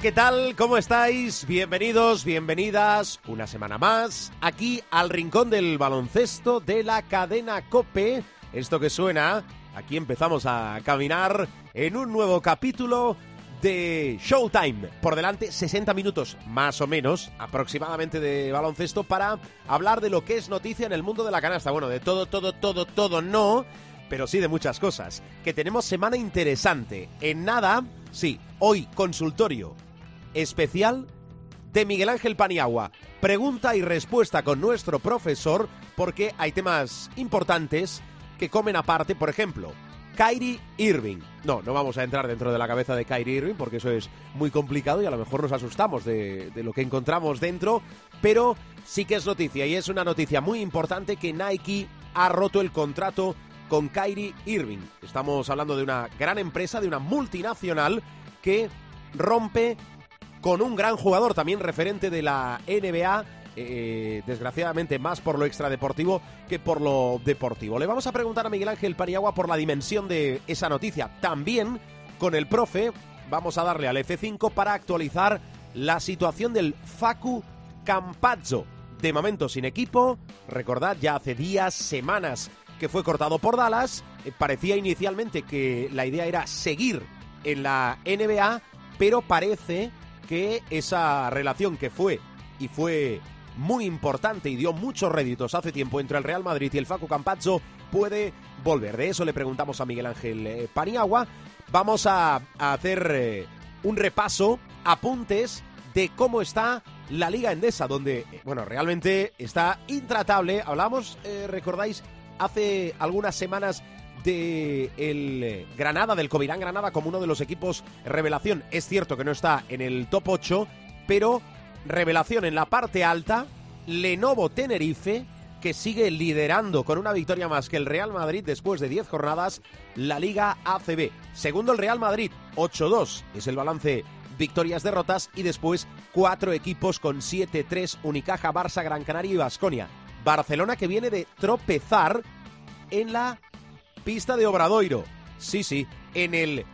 ¿Qué tal? ¿Cómo estáis? Bienvenidos, bienvenidas una semana más aquí al rincón del baloncesto de la cadena Cope. Esto que suena, aquí empezamos a caminar en un nuevo capítulo de Showtime. Por delante 60 minutos más o menos aproximadamente de baloncesto para hablar de lo que es noticia en el mundo de la canasta. Bueno, de todo, todo, todo, todo no, pero sí de muchas cosas. Que tenemos semana interesante. En nada, sí, hoy consultorio especial de Miguel Ángel Paniagua. Pregunta y respuesta con nuestro profesor porque hay temas importantes que comen aparte, por ejemplo, Kyrie Irving. No, no vamos a entrar dentro de la cabeza de Kyrie Irving porque eso es muy complicado y a lo mejor nos asustamos de, de, lo que encontramos dentro, pero sí que es noticia y es una noticia muy importante que Nike ha roto el contrato con Kyrie Irving. Estamos hablando de una gran empresa, de una multinacional que rompe con un gran jugador, también referente de la NBA, eh, desgraciadamente más por lo extradeportivo que por lo deportivo. Le vamos a preguntar a Miguel Ángel Paniagua por la dimensión de esa noticia. También con el profe vamos a darle al F5 para actualizar la situación del Facu Campazzo. De momento sin equipo, recordad, ya hace días, semanas que fue cortado por Dallas. Eh, parecía inicialmente que la idea era seguir en la NBA, pero parece que esa relación que fue y fue muy importante y dio muchos réditos hace tiempo entre el Real Madrid y el Facu Campazzo puede volver. De eso le preguntamos a Miguel Ángel eh, Paniagua. Vamos a, a hacer eh, un repaso, apuntes de cómo está la Liga Endesa, donde, eh, bueno, realmente está intratable. Hablamos, eh, recordáis, hace algunas semanas de el Granada, del Covirán Granada, como uno de los equipos revelación. Es cierto que no está en el top 8, pero revelación en la parte alta, Lenovo Tenerife, que sigue liderando con una victoria más que el Real Madrid después de 10 jornadas, la Liga ACB. Segundo el Real Madrid, 8-2 es el balance victorias, derrotas y después cuatro equipos con 7-3, Unicaja, Barça, Gran Canaria y Basconia. Barcelona que viene de tropezar en la pista de Obradoiro. Sí, sí, en el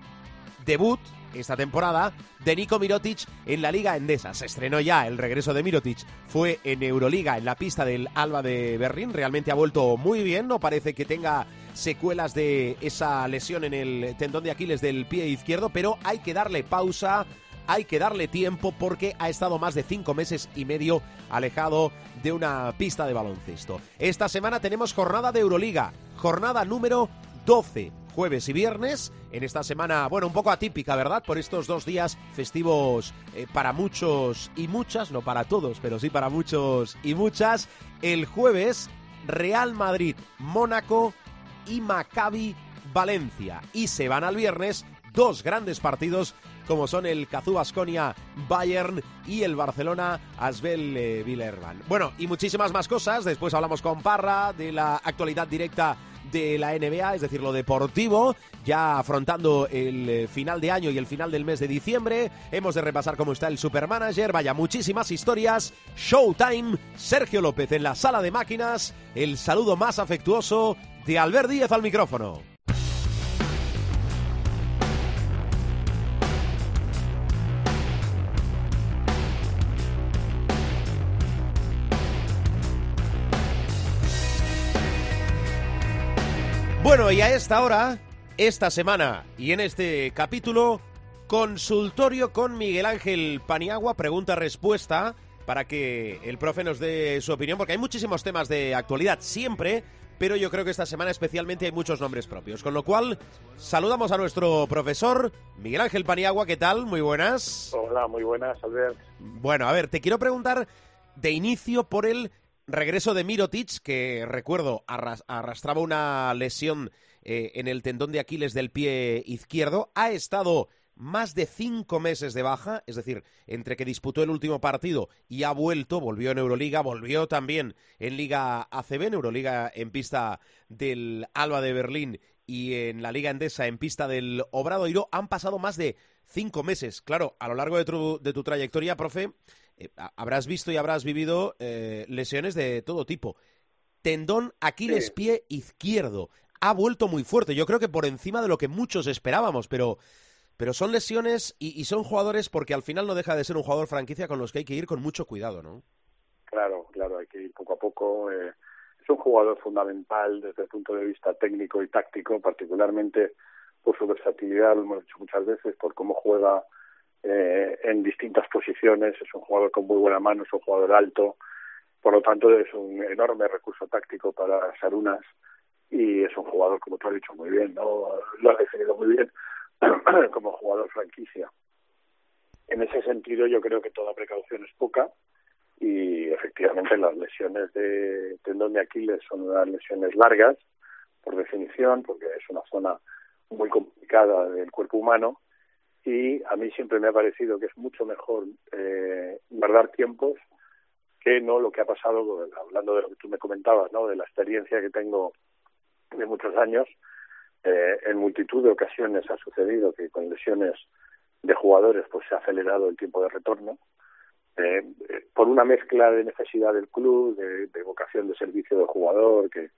debut esta temporada de Nico Mirotic en la Liga Endesa. Se estrenó ya el regreso de Mirotic. Fue en Euroliga, en la pista del Alba de Berlín. Realmente ha vuelto muy bien. No parece que tenga secuelas de esa lesión en el tendón de Aquiles del pie izquierdo, pero hay que darle pausa. Hay que darle tiempo porque ha estado más de cinco meses y medio alejado de una pista de baloncesto. Esta semana tenemos jornada de Euroliga, jornada número 12 jueves y viernes. En esta semana, bueno, un poco atípica, ¿verdad? Por estos dos días festivos eh, para muchos y muchas, no para todos, pero sí para muchos y muchas. El jueves, Real Madrid, Mónaco y Maccabi Valencia. Y se van al viernes dos grandes partidos como son el Cazú Basconia Bayern y el Barcelona Asbel eh, Villerban. Bueno, y muchísimas más cosas. Después hablamos con Parra de la actualidad directa de la NBA, es decir, lo deportivo, ya afrontando el eh, final de año y el final del mes de diciembre. Hemos de repasar cómo está el Supermanager, vaya, muchísimas historias. Showtime, Sergio López en la sala de máquinas, el saludo más afectuoso de Albert Díez al micrófono. Bueno, y a esta hora, esta semana y en este capítulo, consultorio con Miguel Ángel Paniagua, pregunta-respuesta, para que el profe nos dé su opinión, porque hay muchísimos temas de actualidad siempre, pero yo creo que esta semana especialmente hay muchos nombres propios. Con lo cual, saludamos a nuestro profesor, Miguel Ángel Paniagua, ¿qué tal? Muy buenas. Hola, muy buenas, Albert. Bueno, a ver, te quiero preguntar de inicio por el regreso de Mirotic, que recuerdo arrastraba una lesión eh, en el tendón de Aquiles del pie izquierdo, ha estado más de cinco meses de baja, es decir, entre que disputó el último partido y ha vuelto, volvió en Euroliga, volvió también en Liga ACB, en Euroliga en pista del Alba de Berlín y en la Liga Endesa en pista del Obradoiro, han pasado más de cinco meses. Claro, a lo largo de tu, de tu trayectoria, profe, eh, habrás visto y habrás vivido eh, lesiones de todo tipo. Tendón Aquiles pie izquierdo. Ha vuelto muy fuerte. Yo creo que por encima de lo que muchos esperábamos, pero, pero son lesiones y, son jugadores porque al final no deja de ser un jugador franquicia con los que hay que ir con mucho cuidado, ¿no? Claro, claro, hay que ir poco a poco. Eh, es un jugador fundamental desde el punto de vista técnico y táctico, particularmente por su versatilidad, lo hemos dicho muchas veces, por cómo juega eh, en distintas posiciones. Es un jugador con muy buena mano, es un jugador alto, por lo tanto, es un enorme recurso táctico para Sarunas y es un jugador, como tú has dicho muy bien, ¿no? lo has definido muy bien como jugador franquicia. En ese sentido, yo creo que toda precaución es poca y efectivamente las lesiones de tendón de Aquiles son unas lesiones largas, por definición, porque es una zona muy complicada del cuerpo humano y a mí siempre me ha parecido que es mucho mejor eh, guardar tiempos que no lo que ha pasado, hablando de lo que tú me comentabas, ¿no? de la experiencia que tengo de muchos años, eh, en multitud de ocasiones ha sucedido que con lesiones de jugadores pues se ha acelerado el tiempo de retorno, eh, por una mezcla de necesidad del club, de, vocación de servicio del jugador, que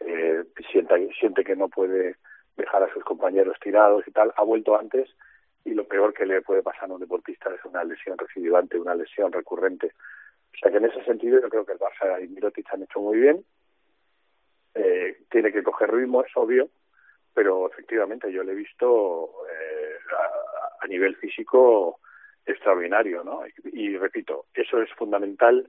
eh, siente, siente que no puede dejar a sus compañeros tirados y tal, ha vuelto antes y lo peor que le puede pasar a un deportista es una lesión recidivante, una lesión recurrente. O sea que en ese sentido yo creo que el Barça y Mirotic han hecho muy bien. Eh, tiene que coger ritmo, es obvio, pero efectivamente yo le he visto eh, a, nivel físico extraordinario, ¿no? y repito, eso es fundamental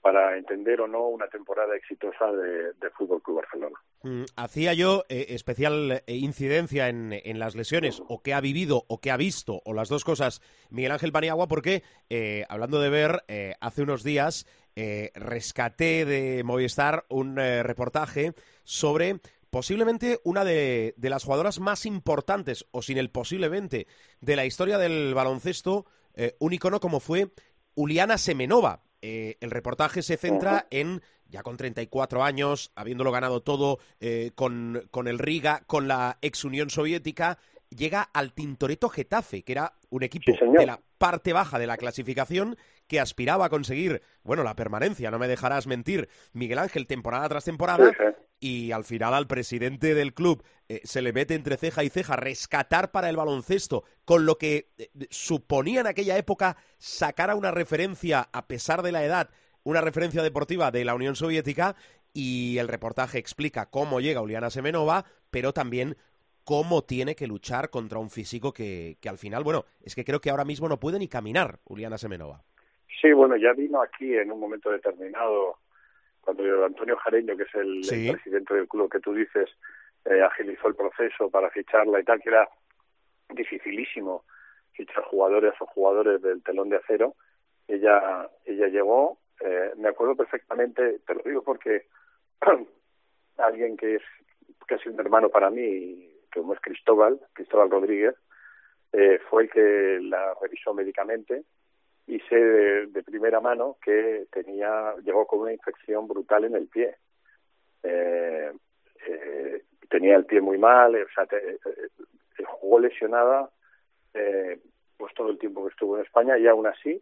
para entender o no una temporada exitosa de, Fútbol Club Barcelona. Mm, hacía yo eh, especial eh, incidencia en, las lesiones, o que ha vivido o que ha visto, o las dos cosas, Miguel Ángel Paniagua, porque eh, hablando de ver, hace unos días rescaté de Movistar un reportaje sobre posiblemente una de, de, las jugadoras más importantes, o sin el posiblemente, de la historia del baloncesto, un icono como fue Uliana Semenova, eh, el reportaje se centra en, ya con 34 años, habiéndolo ganado todo eh, con, con el Riga, con la ex Unión Soviética, llega al Tintoretto Getafe, que era un equipo de la parte baja de la clasificación que aspiraba a conseguir, bueno, la permanencia, no me dejarás mentir, Miguel Ángel, temporada tras temporada, y al final al presidente del club eh, se le mete entre ceja y ceja rescatar para el baloncesto, con lo que eh, suponía en aquella época sacar a una referencia, a pesar de la edad, una referencia deportiva de la Unión Soviética, y el reportaje explica cómo llega Uliana Semenova, pero también cómo tiene que luchar contra un físico que, que al final, bueno, es que creo que ahora mismo no puede ni caminar Uliana Semenova. Sí, bueno, ya vino aquí en un momento determinado, cuando Antonio Jareño, que es el, presidente del club que tú dices, eh, agilizó el proceso para ficharla y tal, que era dificilísimo fichar jugadores o jugadores del telón de acero. Ella, ella llegó, eh, me acuerdo perfectamente, te lo digo porque alguien que es casi un hermano para mí, como es Cristóbal, Cristóbal Rodríguez, eh, fue el que la revisó médicamente y sé de, primera mano que tenía llegó con una infección brutal en el pie. Eh, eh, tenía el pie muy mal, o sea, jugó lesionada pues todo el tiempo que estuvo en España y aún así,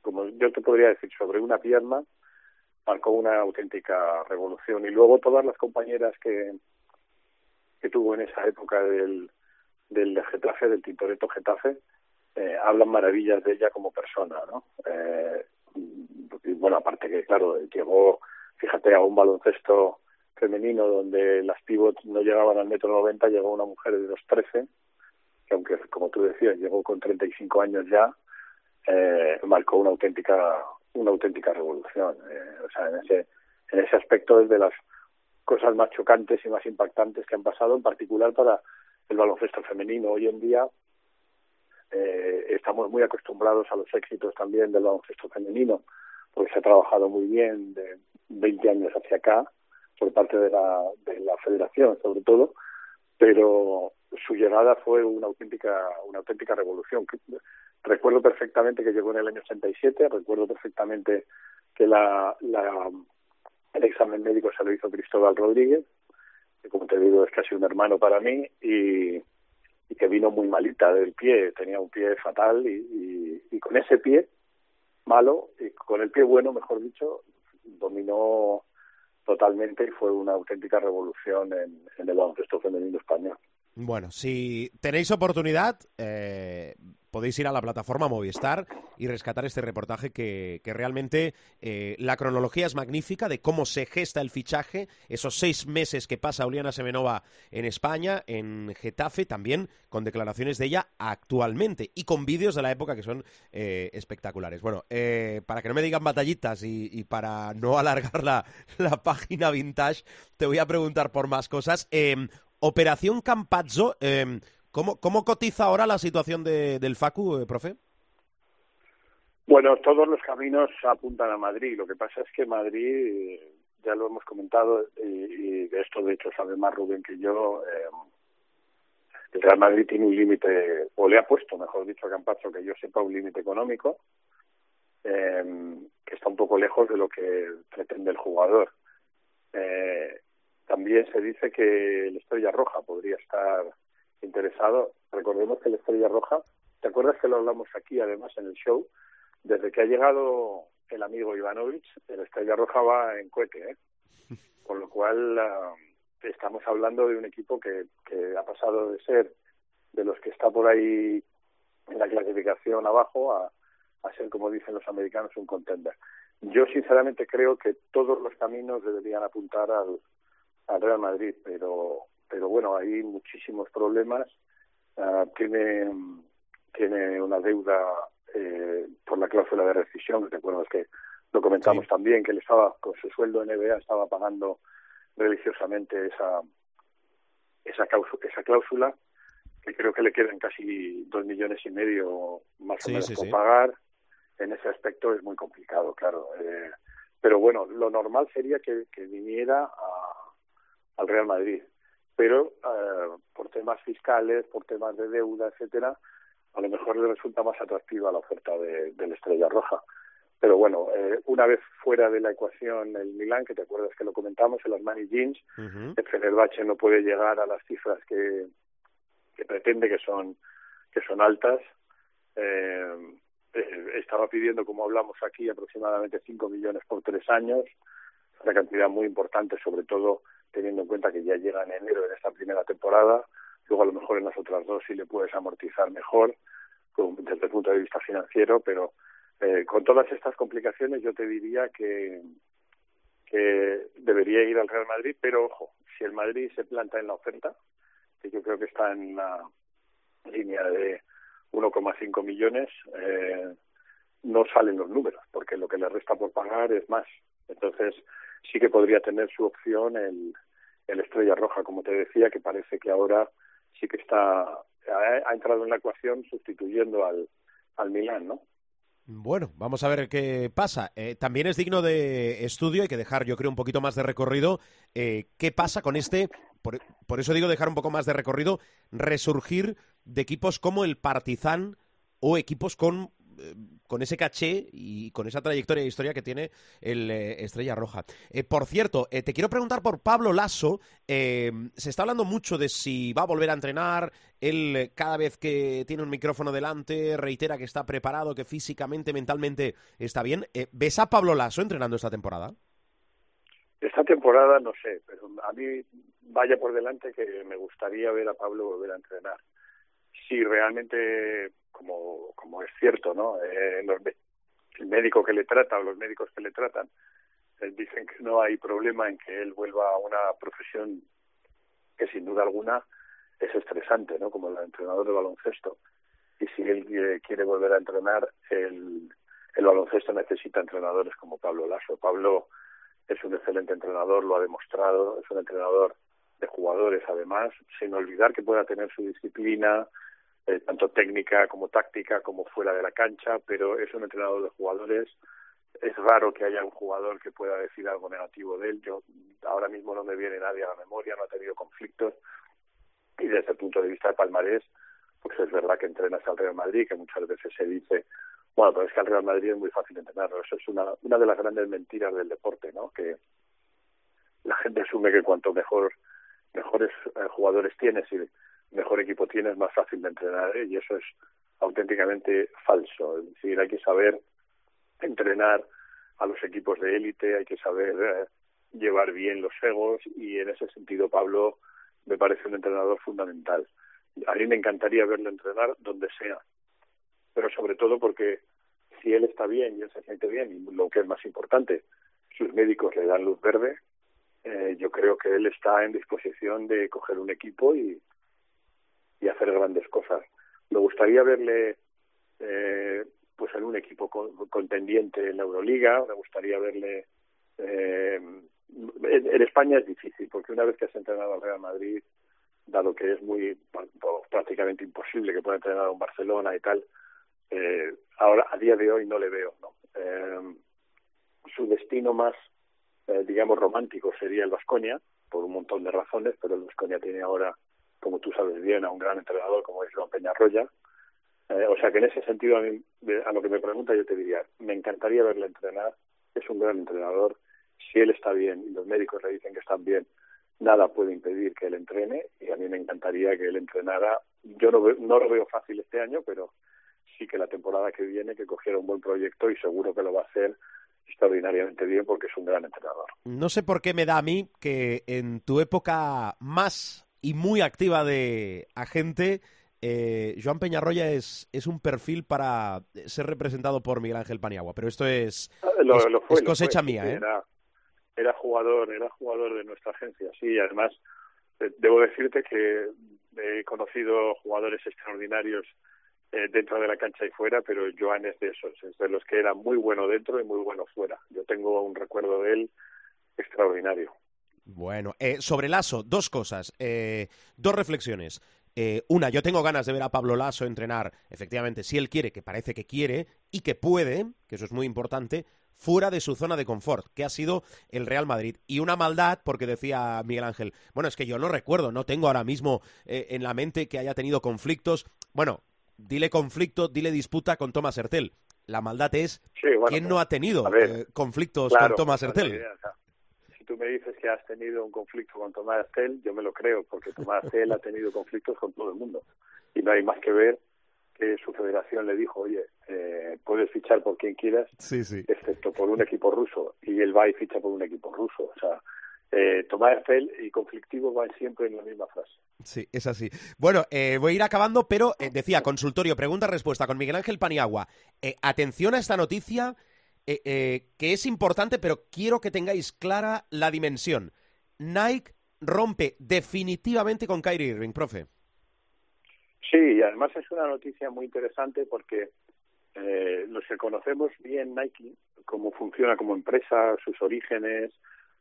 como yo te podría decir, sobre una pierna marcó una auténtica revolución. Y luego todas las compañeras que, que tuvo en esa época del, del Getafe, del Tintoretto Getafe, eh, hablan maravillas de ella como persona, ¿no? Eh, y bueno, aparte que, claro, llegó, fíjate, a un baloncesto femenino donde las pivots no llegaban al metro noventa, llegó una mujer de los trece, que aunque, como tú decías, llegó con 35 años ya, eh, marcó una auténtica una auténtica revolución. Eh, o sea, en ese, en ese aspecto es de las cosas más chocantes y más impactantes que han pasado, en particular para el baloncesto femenino. Hoy en día eh, estamos muy acostumbrados a los éxitos también del baloncesto femenino, porque se ha trabajado muy bien de 20 años hacia acá por parte de la, de la federación, sobre todo, pero su llegada fue una auténtica, una auténtica revolución. Recuerdo perfectamente que llegó en el año 87, recuerdo perfectamente que la, la, el examen médico se lo hizo Cristóbal Rodríguez, que como te digo es casi un hermano para mí, y, y que vino muy malita del pie, tenía un pie fatal y, y, con ese pie malo, y con el pie bueno, mejor dicho, dominó totalmente y fue una auténtica revolución en, en el baloncesto femenino español. Bueno, si tenéis oportunidad, eh, podéis ir a la plataforma Movistar y rescatar este reportaje que, que realmente eh, la cronología es magnífica de cómo se gesta el fichaje, esos seis meses que pasa Uliana Semenova en España, en Getafe, también con declaraciones de ella actualmente y con vídeos de la época que son eh, espectaculares. Bueno, eh, para que no me digan batallitas y, y para no alargar la, la, página vintage, te voy a preguntar por más cosas. Em, Operación Campazzo, eh, ¿cómo, ¿cómo, cotiza ahora la situación de, del FACU, eh, profe? Bueno, todos los caminos apuntan a Madrid. Lo que pasa es que Madrid, ya lo hemos comentado, y, de esto de hecho sabe más Rubén que yo, eh, el Real Madrid tiene un límite, o le ha puesto, mejor dicho, a Campazzo, que yo sepa, un límite económico, eh, que está un poco lejos de lo que pretende el jugador. Eh, también se dice que el Estrella Roja podría estar interesado. Recordemos que el Estrella Roja, ¿te acuerdas que lo hablamos aquí además en el show? Desde que ha llegado el amigo Ivanovic, el Estrella Roja va en cohete, ¿eh? Con lo cual uh, estamos hablando de un equipo que, que ha pasado de ser de los que está por ahí en la clasificación abajo a, a ser, como dicen los americanos, un contender. Yo sinceramente creo que todos los caminos deberían apuntar al, al Real Madrid, pero pero bueno, hay muchísimos problemas. Uh, tiene tiene una deuda eh, por la cláusula de rescisión, ¿te acuerdas que lo comentamos sí. también, que él estaba con su sueldo en NBA estaba pagando religiosamente esa esa cláusula, esa cláusula que creo que le quedan casi dos millones y medio más sí, o menos sí, por pagar. En ese aspecto es muy complicado, claro. Eh, pero bueno, lo normal sería que, que viniera a al Real Madrid. Pero eh, por temas fiscales, por temas de deuda, etcétera, a lo mejor le resulta más atractiva la oferta de, de la Estrella Roja. Pero bueno, eh, una vez fuera de la ecuación el Milán, que te acuerdas que lo comentamos, el Armani Jeans, uh -huh. el Fenerbahce no puede llegar a las cifras que, que pretende, que son que son altas. Eh, eh, estaba pidiendo, como hablamos aquí, aproximadamente 5 millones por tres años, una cantidad muy importante, sobre todo teniendo en cuenta que ya llega en enero en esta primera temporada, luego a lo mejor en las otras dos sí le puedes amortizar mejor desde el punto de vista financiero, pero eh, con todas estas complicaciones yo te diría que, que debería ir al Real Madrid, pero ojo, si el Madrid se planta en la oferta, que yo creo que está en la línea de 1,5 millones, eh, no salen los números, porque lo que le resta por pagar es más. Entonces, sí que podría tener su opción el, el Estrella Roja, como te decía, que parece que ahora sí que está ha, entrado en la ecuación sustituyendo al, al Milán, ¿no? Bueno, vamos a ver qué pasa. Eh, también es digno de estudio, hay que dejar, yo creo, un poquito más de recorrido. Eh, ¿Qué pasa con este? Por, por, eso digo dejar un poco más de recorrido, resurgir de equipos como el Partizan o equipos con eh, con ese caché y con esa trayectoria e historia que tiene el eh, Estrella Roja. Eh, por cierto, eh, te quiero preguntar por Pablo Lasso. Se está hablando mucho de si va a volver a entrenar. Él, cada vez que tiene un micrófono delante, reitera que está preparado, que físicamente, mentalmente está bien. ¿Ves a Pablo Lasso entrenando esta temporada? Esta temporada no sé, pero a mí vaya por delante que me gustaría ver a Pablo volver a entrenar. Si realmente como, como es cierto, ¿no? Eh, los, el médico que le trata o los médicos que le tratan eh, dicen que no hay problema en que él vuelva a una profesión que sin duda alguna es estresante, ¿no? Como el entrenador de baloncesto. Y si él eh, quiere volver a entrenar, el, el baloncesto necesita entrenadores como Pablo Lasso. Pablo es un excelente entrenador, lo ha demostrado, es un entrenador de jugadores además, sin olvidar que pueda tener su disciplina, eh, tanto técnica como táctica como fuera de la cancha, pero es un entrenador de jugadores. Es raro que haya un jugador que pueda decir algo negativo de él. Yo ahora mismo no me viene nadie a la memoria, no ha tenido conflictos. Y desde el punto de vista de palmarés, pues es verdad que entrenas al Real Madrid, que muchas veces se dice, bueno, pero es que al Real Madrid es muy fácil entrenarlo. Eso es una, una de las grandes mentiras del deporte, ¿no? Que la gente asume que cuanto mejor mejores eh, jugadores tienes y mejor equipo tienes, más fácil de entrenar. ¿eh? Y eso es auténticamente falso. Es decir, hay que saber entrenar a los equipos de élite, hay que saber eh, llevar bien los egos y en ese sentido Pablo me parece un entrenador fundamental. A mí me encantaría verlo entrenar donde sea, pero sobre todo porque si él está bien y él se siente bien, y lo que es más importante, sus médicos le dan luz verde, eh, yo creo que él está en disposición de coger un equipo y, y hacer grandes cosas. Me gustaría verle eh, pues en un equipo contendiente en la Euroliga, me gustaría verle eh, en, España es difícil porque una vez que has entrenado al Real Madrid dado que es muy prácticamente imposible que pueda entrenar a un Barcelona y tal eh, ahora a día de hoy no le veo ¿no? Eh, su destino más eh, digamos romántico sería el Vasconia por un montón de razones pero el Vasconia tiene ahora como tú sabes bien a un gran entrenador como es Juan Peñarroya eh, o sea que en ese sentido, a, a lo que me pregunta, yo te diría, me encantaría verle entrenar. Es un gran entrenador. Si él está bien y los médicos le dicen que están bien, nada puede impedir que él entrene. Y a mí me encantaría que él entrenara. Yo no, no lo veo fácil este año, pero sí que la temporada que viene que cogiera un buen proyecto y seguro que lo va a hacer extraordinariamente bien porque es un gran entrenador. No sé por qué me da a mí que en tu época más y muy activa de agente eh, Joan Peñarroya es, es un perfil para ser representado por Miguel Ángel Paniagua, pero esto es, ah, lo, es, cosecha mía. ¿eh? Era, era, jugador, era jugador de nuestra agencia, sí, además eh, debo decirte que he conocido jugadores extraordinarios eh, dentro de la cancha y fuera, pero Joan es de esos, es de los que era muy bueno dentro y muy bueno fuera. Yo tengo un recuerdo de él extraordinario. Bueno, eh, sobre Lasso, dos cosas, eh, dos reflexiones. Eh, una, yo tengo ganas de ver a Pablo Lasso entrenar, efectivamente, si él quiere, que parece que quiere, y que puede, que eso es muy importante, fuera de su zona de confort, que ha sido el Real Madrid. Y una maldad, porque decía Miguel Ángel, bueno, es que yo no recuerdo, no tengo ahora mismo eh, en la mente que haya tenido conflictos. Bueno, dile conflicto, dile disputa con Thomas Hertel. La maldad es, ¿quién no ha tenido eh, conflictos con Thomas Hertel? Tú me dices que has tenido un conflicto con Tomás Tel, yo me lo creo, porque Tomás Tel ha tenido conflictos con todo el mundo. Y no hay más que ver que su federación le dijo, oye, eh, puedes fichar por quien quieras, excepto por un equipo ruso. Y él va y ficha por un equipo ruso. O sea, eh, Tomás Tel y conflictivo van siempre en la misma frase. Sí, es así. Bueno, eh, voy a ir acabando, pero eh, decía, consultorio, pregunta-respuesta con Miguel Ángel Paniagua. atención a esta noticia eh, eh, que es importante, pero quiero que tengáis clara la dimensión. Nike rompe definitivamente con Kyrie Irving, profe. Sí, y además es una noticia muy interesante porque eh, los que conocemos bien Nike, cómo funciona como empresa, sus orígenes,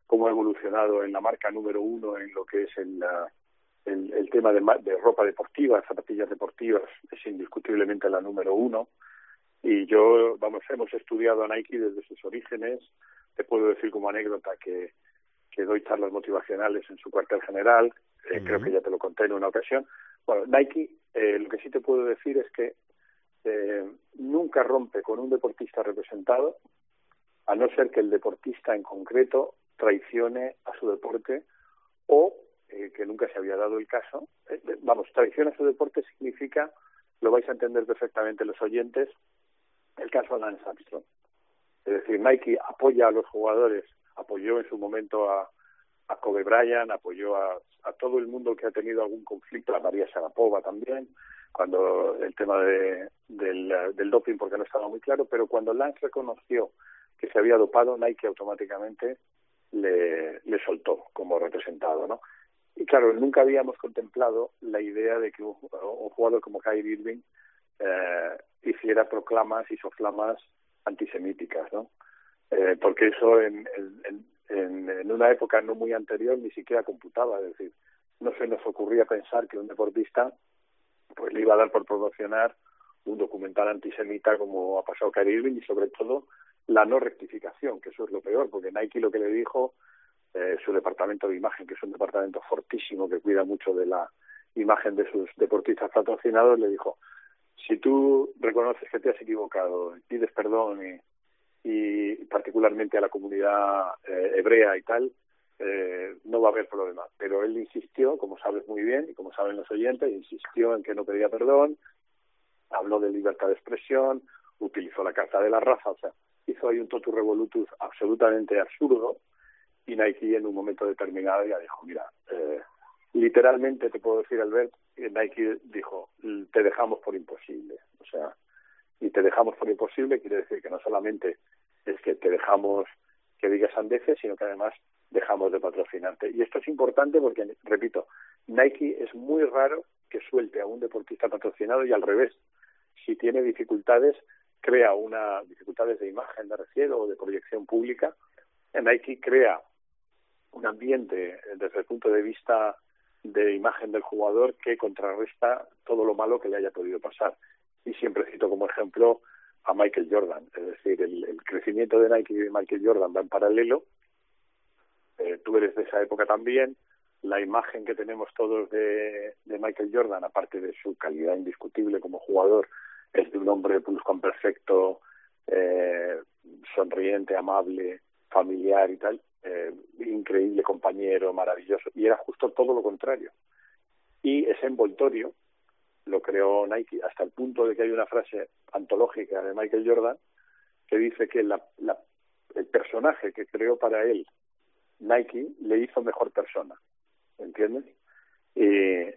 cómo ha evolucionado en la marca número uno en lo que es el, el, tema de, de ropa deportiva, zapatillas deportivas, es indiscutiblemente la número uno. Y yo, vamos, hemos estudiado a Nike desde sus orígenes. Te puedo decir como anécdota que, que doy charlas motivacionales en su cuartel general. Eh, creo que ya te lo conté en una ocasión. Bueno, Nike, eh, lo que sí te puedo decir es que eh, nunca rompe con un deportista representado, a no ser que el deportista en concreto traicione a su deporte o que nunca se había dado el caso. vamos, traición a su deporte significa, lo vais a entender perfectamente los oyentes, el caso de Lance Armstrong. Es decir, Nike apoya a los jugadores, apoyó en su momento a, Kobe Bryant, apoyó a, a, todo el mundo que ha tenido algún conflicto, a María Sharapova también, cuando el tema de, del, doping, porque no estaba muy claro, pero cuando Lance reconoció que se había dopado, Nike automáticamente le, le soltó como representado, ¿no? Y claro, nunca habíamos contemplado la idea de que un, un jugador como Kyrie Irving eh, hiciera proclamas y soflamas antisemíticas, ¿no? Eh, porque eso en, en, en, en, una época no muy anterior ni siquiera computaba, es decir, no se nos ocurría pensar que un deportista pues le iba a dar por promocionar un documental antisemita como ha pasado Kyrie Irving y sobre todo la no rectificación, que eso es lo peor, porque Nike lo que le dijo, eh, su departamento de imagen, que es un departamento fortísimo que cuida mucho de la imagen de sus deportistas patrocinados, le dijo, si tú reconoces que te has equivocado, pides perdón y, y particularmente a la comunidad eh, hebrea y tal, eh, no va a haber problema. Pero él insistió, como sabes muy bien y como saben los oyentes, insistió en que no pedía perdón, habló de libertad de expresión, utilizó la carta de la raza, o sea, hizo ahí un totu revolutus absolutamente absurdo y Nike en un momento determinado ya dijo, mira, eh, literalmente te puedo decir, Albert, Nike dijo, te dejamos por imposible. O sea, y te dejamos por imposible quiere decir que no solamente es que te dejamos que digas andeces, sino que además dejamos de patrocinarte. Y esto es importante porque, repito, Nike es muy raro que suelte a un deportista patrocinado y al revés. Si tiene dificultades, crea una dificultades de imagen, de refiero o de proyección pública. Nike crea un ambiente desde el punto de vista de imagen del jugador que contrarresta todo lo malo que le haya podido pasar. Y siempre cito como ejemplo a Michael Jordan, es decir, el, crecimiento de Nike y de Michael Jordan va en paralelo. Eh, tú eres de esa época también. La imagen que tenemos todos de, de Michael Jordan, aparte de su calidad indiscutible como jugador, es de un hombre perfecto, eh, sonriente, amable, familiar y tal, eh, increíble compañero, maravilloso, y era justo todo lo contrario. Y ese envoltorio lo creó Nike hasta el punto de que hay una frase antológica de Michael Jordan que dice que la, el personaje que creó para él Nike le hizo mejor persona, ¿entiendes? Y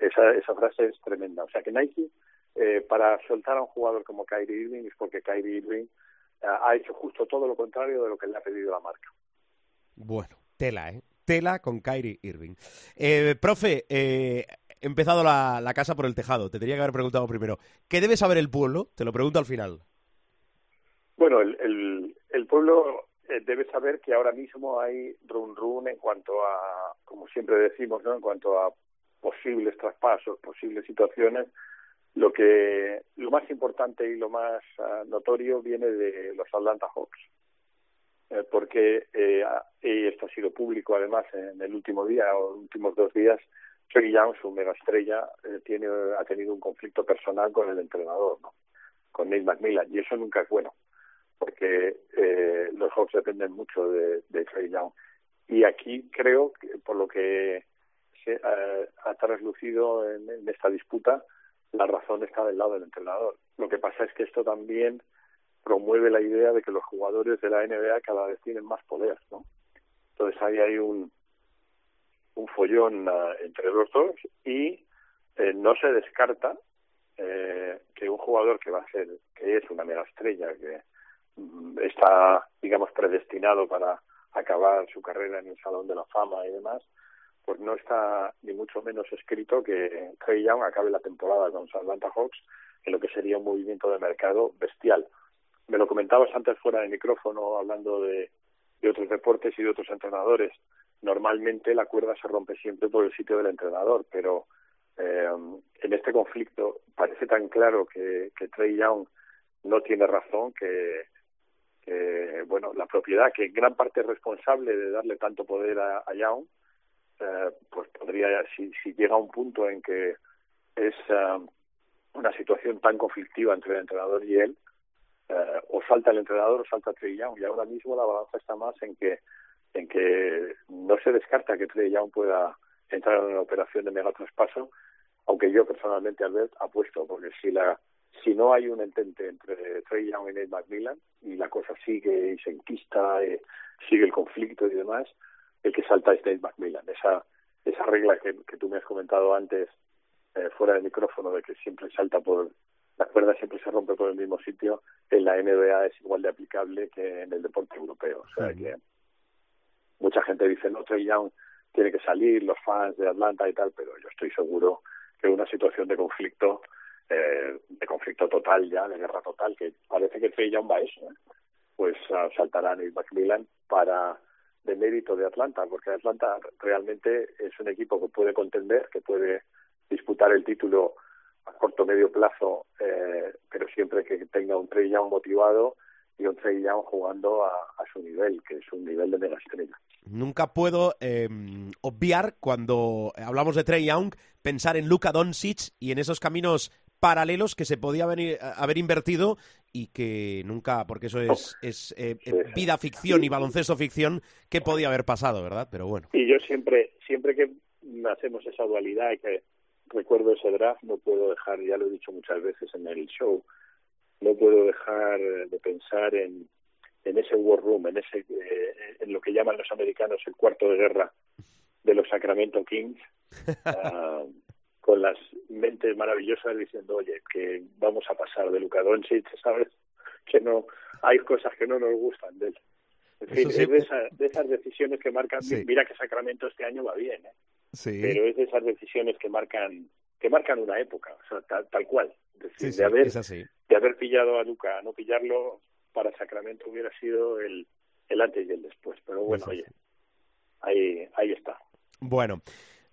esa, esa frase es tremenda. O sea que Nike, eh, para soltar a un jugador como Kyrie Irving, es porque Kyrie Irving eh, ha hecho justo todo lo contrario de lo que le ha pedido la marca. Bueno, tela, ¿eh? Tela con Kyrie Irving. Eh, profe, eh, he empezado la, casa por el tejado. Te tenía que haber preguntado primero. ¿Qué debe saber el pueblo? Te lo pregunto al final. Bueno, el, el, pueblo eh, debe saber que ahora mismo hay run run en cuanto a, como siempre decimos, ¿no? En cuanto a posibles traspasos, posibles situaciones. Lo que lo más importante y lo más ah, notorio viene de los Atlanta Hawks. Eh, porque eh, esto ha sido público además en el último día o últimos dos días, Trey Young, su mega estrella, eh, tiene, ha tenido un conflicto personal con el entrenador, ¿no? con Nate McMillan, y eso nunca es bueno, porque eh, los Hawks dependen mucho de, de Trey Young. Y aquí creo, que, por lo que se ha traslucido en, en esta disputa, la razón está del lado del entrenador. Lo que pasa es que esto también promueve la idea de que los jugadores de la NBA cada vez tienen más poder, ¿no? Entonces ahí hay un, un follón uh, entre los dos y eh, no se descarta eh, que un jugador que va a ser, que es una mega estrella, que mm, está, digamos, predestinado para acabar su carrera en el Salón de la Fama y demás, pues no está ni mucho menos escrito que Trey Young acabe la temporada con los Atlanta Hawks en lo que sería un movimiento de mercado bestial me lo comentabas antes fuera de micrófono, hablando de, otros deportes y de otros entrenadores. Normalmente la cuerda se rompe siempre por el sitio del entrenador, pero eh, en este conflicto parece tan claro que, que Trey Young no tiene razón, que, que, bueno, la propiedad, que gran parte es responsable de darle tanto poder a, Young, eh, pues podría, si, si llega a un punto en que es eh, una situación tan conflictiva entre el entrenador y él, eh, o salta el entrenador o salta Trey Young. Y ahora mismo la balanza está más en que en que no se descarta que Trey Young pueda entrar en una operación de mega traspaso aunque yo personalmente Albert apuesto porque si la si no hay un entente entre Trey Young y Nate McMillan y la cosa sigue y se enquista eh, sigue el conflicto y demás el que salta es Nate McMillan. Esa esa regla que, que tú me has comentado antes eh, fuera del micrófono de que siempre salta por la cuerda siempre se rompe por el mismo sitio, en la NBA es igual de aplicable que en el deporte europeo. O sea que mucha gente dice, no, Trey Young tiene que salir, los fans de Atlanta y tal, pero yo estoy seguro que una situación de conflicto, eh, de conflicto total ya, de guerra total, que parece que Trey Young va a eso, ¿eh? pues uh, saltará Neil McMillan para de mérito de Atlanta, porque Atlanta realmente es un equipo que puede contender, que puede disputar el título a corto medio plazo, eh, pero siempre que tenga un Trey Young motivado y un Trey Young jugando a, su nivel, que es un nivel de mega estrella. Nunca puedo eh, obviar cuando hablamos de Trey Young pensar en Luka Doncic y en esos caminos paralelos que se podía haber invertido y que nunca, porque eso es, es eh, vida ficción y baloncesto ficción, que podía haber pasado, ¿verdad? Pero bueno. Y yo siempre, siempre que hacemos esa dualidad y que recuerdo ese draft, no puedo dejar, ya lo he dicho muchas veces en el show, no puedo dejar de pensar en, en ese war room, en ese eh, en lo que llaman los americanos el cuarto de guerra de los Sacramento Kings, ah, con las mentes maravillosas diciendo, oye, que vamos a pasar de Luka Doncic, ¿sabes? Que no, hay cosas que no nos gustan de él. En fin, es de, esas decisiones que marcan, mira que Sacramento este año va bien, ¿eh? Pero es de esas decisiones que marcan que marcan una época, o sea, tal, cual. de, haber, de haber pillado a Luca, no pillarlo para Sacramento hubiera sido el, el antes y el después. Pero bueno, oye, ahí, ahí está. Bueno.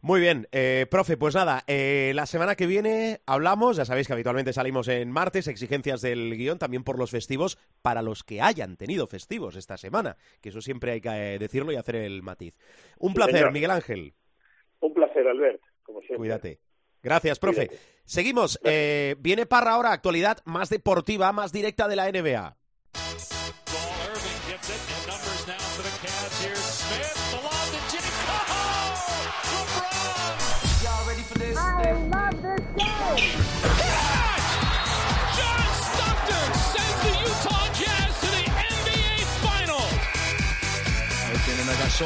Muy bien, eh, profe, pues nada, eh, la semana que viene hablamos, ya sabéis que habitualmente salimos en martes, exigencias del guion también por los festivos, para los que hayan tenido festivos esta semana, que eso siempre hay que eh, decirlo y hacer el matiz. Un placer, Miguel Ángel. Un placer, Albert, como siempre. Cuídate. Gracias, profe. Seguimos. Eh, viene Parra ahora, actualidad más deportiva, más directa de la NBA.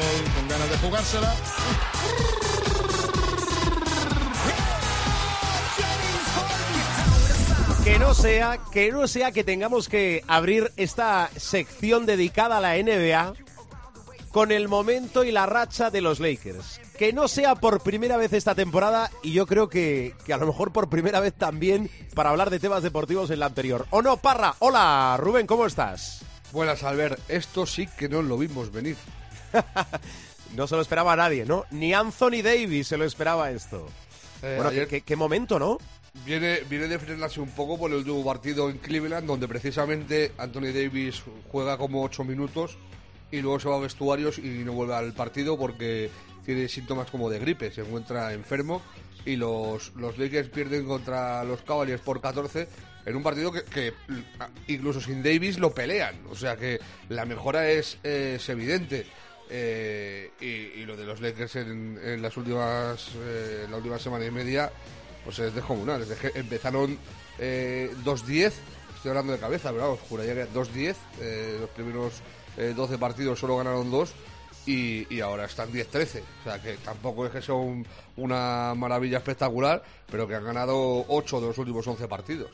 Con ganas de jugársela. que no sea, que no sea que tengamos que abrir esta sección dedicada a la NBA con el momento y la racha de los Lakers. Que no sea por primera vez esta temporada y yo creo que, que a lo mejor por primera vez también para hablar de temas deportivos en la anterior. ¿O no, Parra? Hola, Rubén, ¿cómo estás? Buenas, Albert. Esto sí que no lo vimos venir. no se lo esperaba a nadie, ¿no? Ni Anthony Davis se lo esperaba esto. Eh, bueno, qué momento, ¿no? Viene, viene de frenarse un poco por el último partido en Cleveland, donde precisamente Anthony Davis juega como 8 minutos y luego se va a vestuarios y no vuelve al partido porque tiene síntomas como de gripe, se encuentra enfermo y los, los Lakers pierden contra los Cavaliers por 14 en un partido que, incluso sin Davis lo pelean, o sea que la mejora es, evidente. Eh, y, lo de los Lakers en, las últimas eh, la última semana y media pues es descomunal. Es de empezaron eh, 2-10, estoy hablando de cabeza, pero vamos, juraría que 2-10, eh, los primeros 12 eh, partidos solo ganaron 2 y, y, ahora están 10-13. O sea que tampoco es que sea una maravilla espectacular, pero que han ganado 8 de los últimos 11 partidos.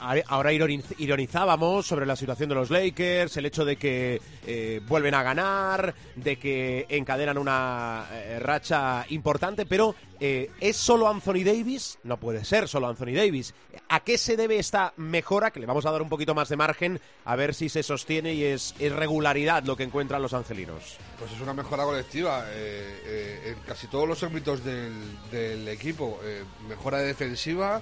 Ahora ironizábamos sobre la situación de los Lakers, el hecho de que eh, vuelven a ganar, de que encadenan una eh, racha importante, pero eh, ¿es solo Anthony Davis? No puede ser solo Anthony Davis. ¿A qué se debe esta mejora? Que le vamos a dar un poquito más de margen a ver si se sostiene y es, regularidad lo que encuentran los angelinos. Pues es una mejora colectiva en casi todos los ámbitos del equipo. mejora defensiva,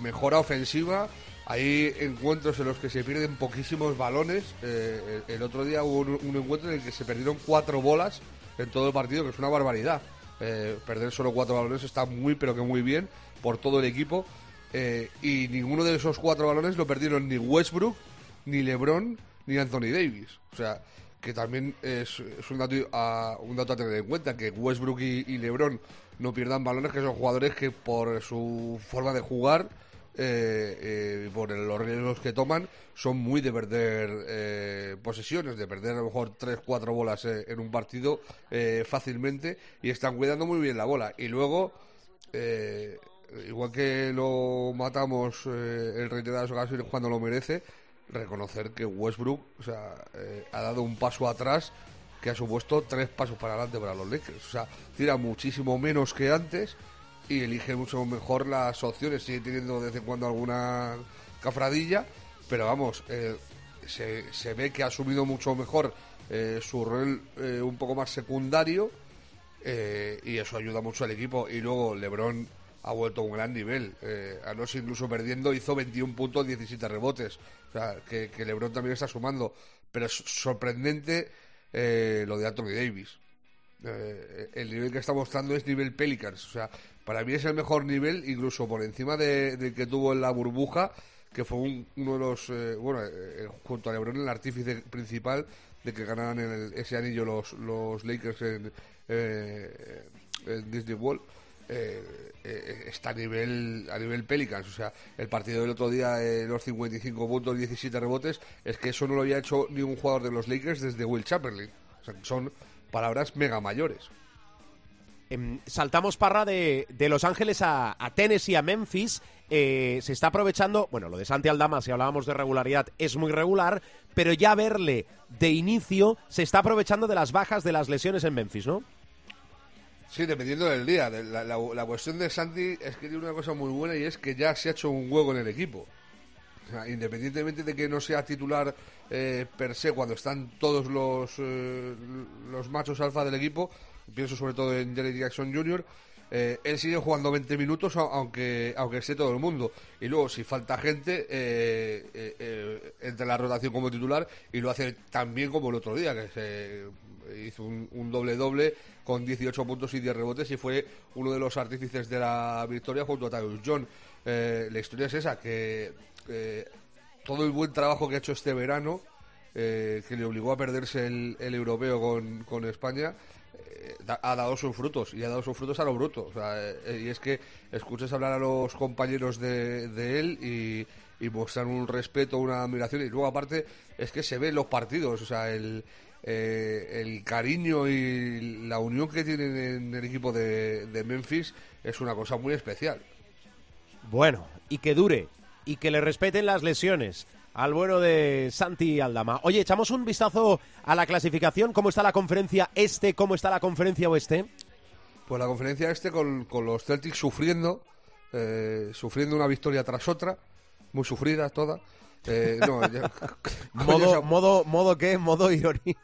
mejora ofensiva hay encuentros en los que se pierden poquísimos balones. Eh, el otro día hubo un, encuentro en el que se perdieron cuatro bolas en todo el partido, que es una barbaridad. Eh, perder solo cuatro balones está muy, pero que muy bien por todo el equipo. Eh, y ninguno de esos cuatro balones lo perdieron ni Westbrook, ni LeBron, ni Anthony Davis. O sea, que también es, un, dato a, un dato a tener en cuenta, que Westbrook y LeBron no pierdan balones, que son jugadores que por su forma de jugar eh, eh, por los riesgos que toman, son muy de perder eh, posesiones, de perder a lo mejor 3-4 bolas eh, en un partido fácilmente y están cuidando muy bien la bola. Y luego, igual que lo matamos el reiteradas ocasiones cuando lo merece, reconocer que Westbrook ha dado un paso atrás que ha supuesto tres pasos para adelante para los Lakers. O sea, tira muchísimo menos que antes y elige mucho mejor las opciones. Sigue teniendo de vez en cuando alguna cafradilla, pero vamos, eh, se, se, ve que ha asumido mucho mejor eh, su rol eh, un poco más secundario y eso ayuda mucho al equipo. Y luego LeBron ha vuelto a un gran nivel. Eh, anoche incluso perdiendo hizo 21 puntos, 17 rebotes. O sea, que, que LeBron también está sumando. Pero es sorprendente eh, lo de Anthony Davis. Eh, el nivel que está mostrando es nivel Pelicans. O sea, para mí es el mejor nivel, incluso por encima del de que tuvo en la burbuja, que fue uno de los, eh, bueno, eh, junto a LeBron, el artífice principal de que ganaran el, ese anillo los, los Lakers en Disney World. Está a nivel a nivel Pelicans, o sea, el partido del otro día, los 55 puntos, 17 rebotes, es que eso no lo había hecho ni un jugador de los Lakers desde Will Chamberlain. O sea, son palabras mega mayores. Em, saltamos parra de, de, Los Ángeles a, a Tennessee, a Memphis. Eh, se está aprovechando, bueno, lo de Santi Aldama, si hablábamos de regularidad, es muy regular, pero ya verle de inicio se está aprovechando de las bajas de las lesiones en Memphis, ¿no? Sí, dependiendo del día. La, la, cuestión de Santi es que tiene una cosa muy buena y es que ya se ha hecho un hueco en el equipo. Independientemente de que no sea titular eh, per se cuando están todos los, eh, los machos alfa del equipo, pienso sobre todo en Jerry Jackson Jr., eh, él sigue jugando 20 minutos aunque aunque esté todo el mundo. Y luego, si falta gente, eh, entra en la rotación como titular y lo hace tan bien como el otro día, que se hizo un doble-doble con 18 puntos y 10 rebotes y fue uno de los artífices de la victoria junto a Tyus John. la historia es esa, que eh, todo el buen trabajo que ha hecho este verano, eh, que le obligó a perderse el, europeo con, España, eh, ha dado sus frutos y ha dado sus frutos a lo bruto. Eh, y es que escuches hablar a los compañeros de, de él y, y, mostrar un respeto, una admiración. Y luego, aparte, es que se ven los partidos, o sea, el, eh, el cariño y la unión que tienen en el equipo de, de Memphis es una cosa muy especial. Bueno, y que dure y que le respeten las lesiones al bueno de Santi Aldama. Oye, echamos un vistazo a la clasificación. ¿Cómo está la conferencia este? ¿Cómo está la conferencia oeste? Pues la conferencia este con, con los Celtics sufriendo, eh, sufriendo una victoria tras otra, muy sufrida toda. Eh, no, modo, esa, modo, modo qué, modo ironía.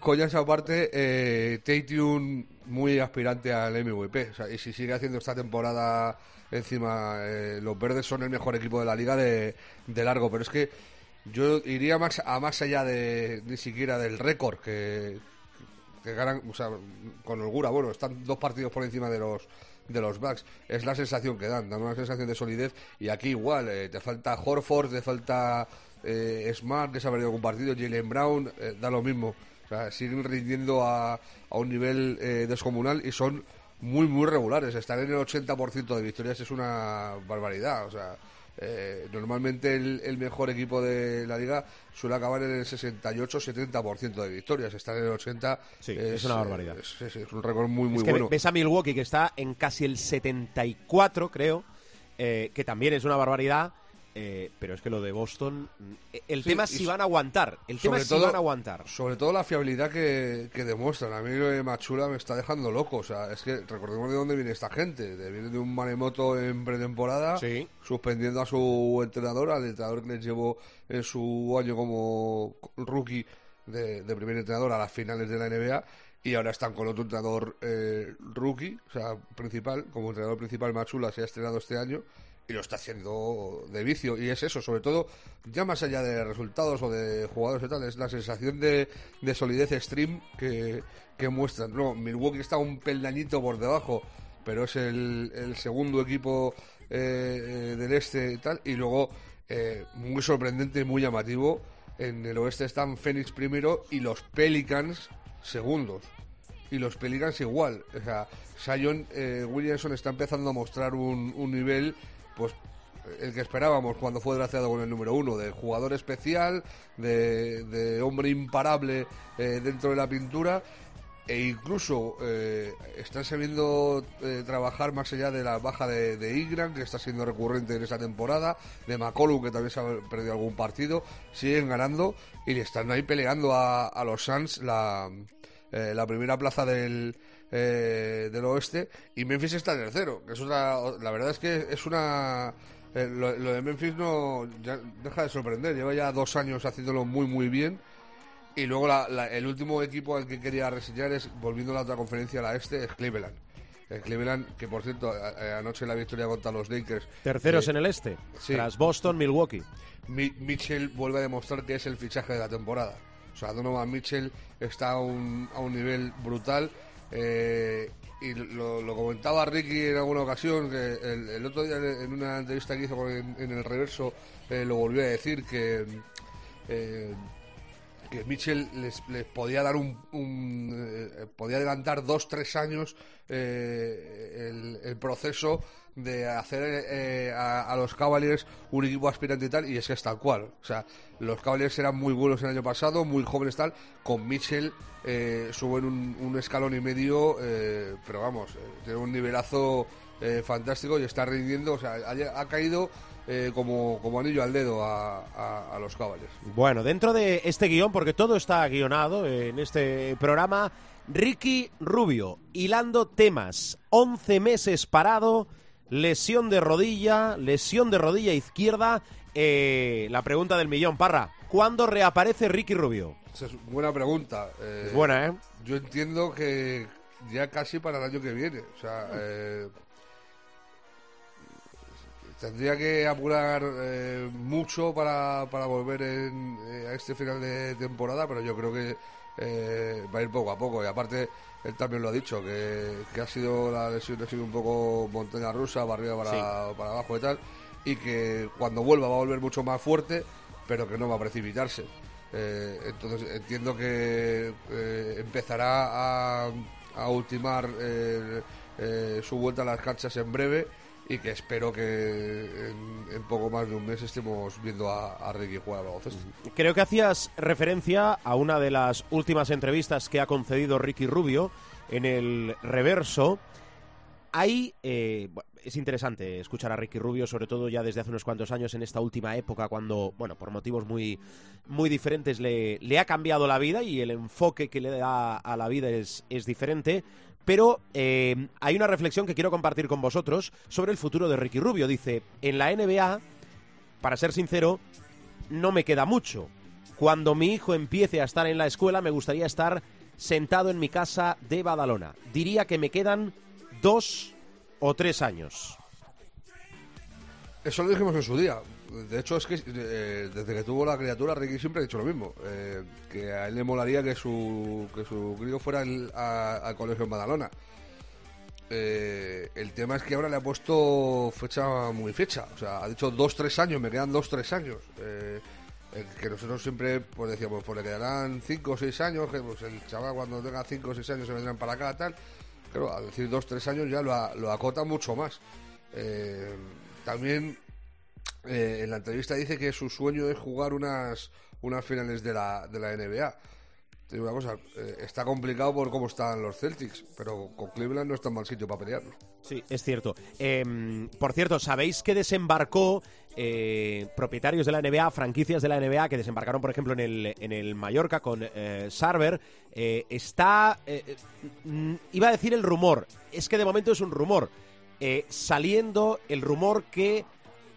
Coñas aparte, eh, Tatum muy aspirante al MVP. O sea, y si sigue haciendo esta temporada encima, eh, los verdes son el mejor equipo de la liga de, de largo. Pero es que yo iría más a más allá de ni siquiera del récord que, que ganan, o sea, con holgura. Bueno, están dos partidos por encima de los de los Bucks. Es la sensación que dan, dan una sensación de solidez. Y aquí igual, eh, te falta Horford, te falta eh, Smart, que se ha perdido algún partido, Jalen Brown, eh, da lo mismo. O sea, siguen rindiendo a, a un nivel eh, descomunal y son muy, muy regulares. Estar en el 80% de victorias es una barbaridad. O sea, eh, normalmente el, el, mejor equipo de la liga suele acabar en el 68-70% de victorias. Estar en el 80% sí, es, es, una barbaridad. Es, es, es, un récord muy, muy es que bueno. Ves a Milwaukee que está en casi el 74, creo, eh, que también es una barbaridad. Eh, pero es que lo de Boston, el sí, tema es si van a aguantar. El tema es todo, si van a aguantar. Sobre todo la fiabilidad que, que demuestran. A mí Machula me está dejando loco. O sea, es que recordemos de dónde viene esta gente. De, viene de un maremoto en pretemporada, sí. suspendiendo a su entrenador, al entrenador que les llevó en su año como rookie de, de primer entrenador a las finales de la NBA y ahora están con otro entrenador eh, rookie, o sea, principal, como entrenador principal Machula se ha estrenado este año y lo está haciendo de vicio. Y es eso, sobre todo, ya más allá de resultados o de jugadores y tal, es la sensación de, de solidez extreme que, que, muestran. No, Milwaukee está un peldañito por debajo, pero es el, segundo equipo eh, del este y tal. Y luego, eh, muy sorprendente, muy llamativo, en el oeste están Phoenix primero y los Pelicans segundos. Y los Pelicans igual. O sea, Sion eh, Williamson está empezando a mostrar un nivel pues el que esperábamos cuando fue drafteado con el número uno, de jugador especial, de, hombre imparable eh, dentro de la pintura, e incluso eh, están sabiendo eh, trabajar más allá de la baja de, de que está siendo recurrente en esta temporada, de McCollum, que también se ha perdido algún partido, siguen ganando y le están ahí peleando a, a los Suns la, la primera plaza del eh, del oeste y Memphis está en el cero es otra la verdad es que es una eh, lo, lo, de Memphis no ya deja de sorprender lleva ya dos años haciéndolo muy muy bien y luego la, la, el último equipo al que quería reseñar es volviendo a la otra conferencia la este es Cleveland El Cleveland, que por cierto, anoche la victoria contra los Lakers. Terceros en el este, tras Boston, Milwaukee. Mitchell vuelve a demostrar que es el fichaje de la temporada. O sea, Donovan Mitchell está a un, a un nivel brutal. Eh, y lo, comentaba Ricky en alguna ocasión, que el, otro día en una entrevista que hizo en, el reverso eh, lo volvió a decir que, eh, que Mitchell les, les, podía dar un, podía adelantar dos, tres años el, el, proceso de hacer eh, a, los Cavaliers un equipo aspirante y tal, y es que es tal cual. O sea, los Cavaliers eran muy buenos el año pasado, muy jóvenes tal, con Mitchell eh, suben un, escalón y medio, eh, pero vamos, tiene un nivelazo fantástico y está rindiendo, o sea, ha, caído como, como anillo al dedo a, a, los Cavaliers. Bueno, dentro de este guion, porque todo está guionado en este programa, Ricky Rubio, hilando temas, 11 meses parado, lesión de rodilla, lesión de rodilla izquierda. Eh, la pregunta del millón, Parra, ¿cuándo reaparece Ricky Rubio? Esa es buena pregunta. Eh, buena, ¿eh? Yo entiendo que ya casi para el año que viene. O sea, eh, tendría que apurar mucho para, para volver a este final de temporada, pero yo creo que va a ir poco a poco. Y aparte, él también lo ha dicho, que, ha sido la lesión ha sido un poco montaña rusa, para arriba, para, para abajo y tal, y que cuando vuelva va a volver mucho más fuerte, pero que no va a precipitarse. Eh, entonces entiendo que eh, empezará a, a ultimar eh, su vuelta a las canchas en breve y que espero que en, poco más de un mes estemos viendo a, Ricky jugar al baloncesto. Creo que hacías referencia a una de las últimas entrevistas que ha concedido Ricky Rubio en el reverso. Ahí eh, es interesante escuchar a Ricky Rubio, sobre todo ya desde hace unos cuantos años en esta última época, cuando, bueno, por motivos muy, muy diferentes le, le ha cambiado la vida y el enfoque que le da a la vida es, es diferente. Pero eh, hay una reflexión que quiero compartir con vosotros sobre el futuro de Ricky Rubio. Dice, en la NBA, para ser sincero, no me queda mucho. Cuando mi hijo empiece a estar en la escuela, me gustaría estar sentado en mi casa de Badalona. Diría que me quedan dos o tres años. Eso lo dijimos en su día. De hecho, es que eh, desde que tuvo la criatura, Ricky siempre ha dicho lo mismo. Eh, que a él le molaría que su, que su crío fuera al colegio en Badalona. Eh, el tema es que ahora le ha puesto fecha muy fecha. O sea, ha dicho dos, tres años, me quedan dos, tres años. que nosotros siempre pues decíamos, pues le quedarán cinco o seis años, que pues el chaval cuando tenga cinco o seis años se vendrán para acá, tal. Pero al decir dos, tres años ya lo, lo acota mucho más. también eh, en la entrevista dice que su sueño es jugar unas, unas finales de la, de la NBA. Digo una cosa, eh, está complicado por cómo están los Celtics, pero con Cleveland no está en mal sitio para pelearlo. Sí, es cierto. Em, por cierto, ¿sabéis que desembarcó eh, propietarios de la NBA, franquicias de la NBA, que desembarcaron, por ejemplo, en el, en el Mallorca con Sarver? está, iba a decir el rumor, es que de momento es un rumor, saliendo el rumor que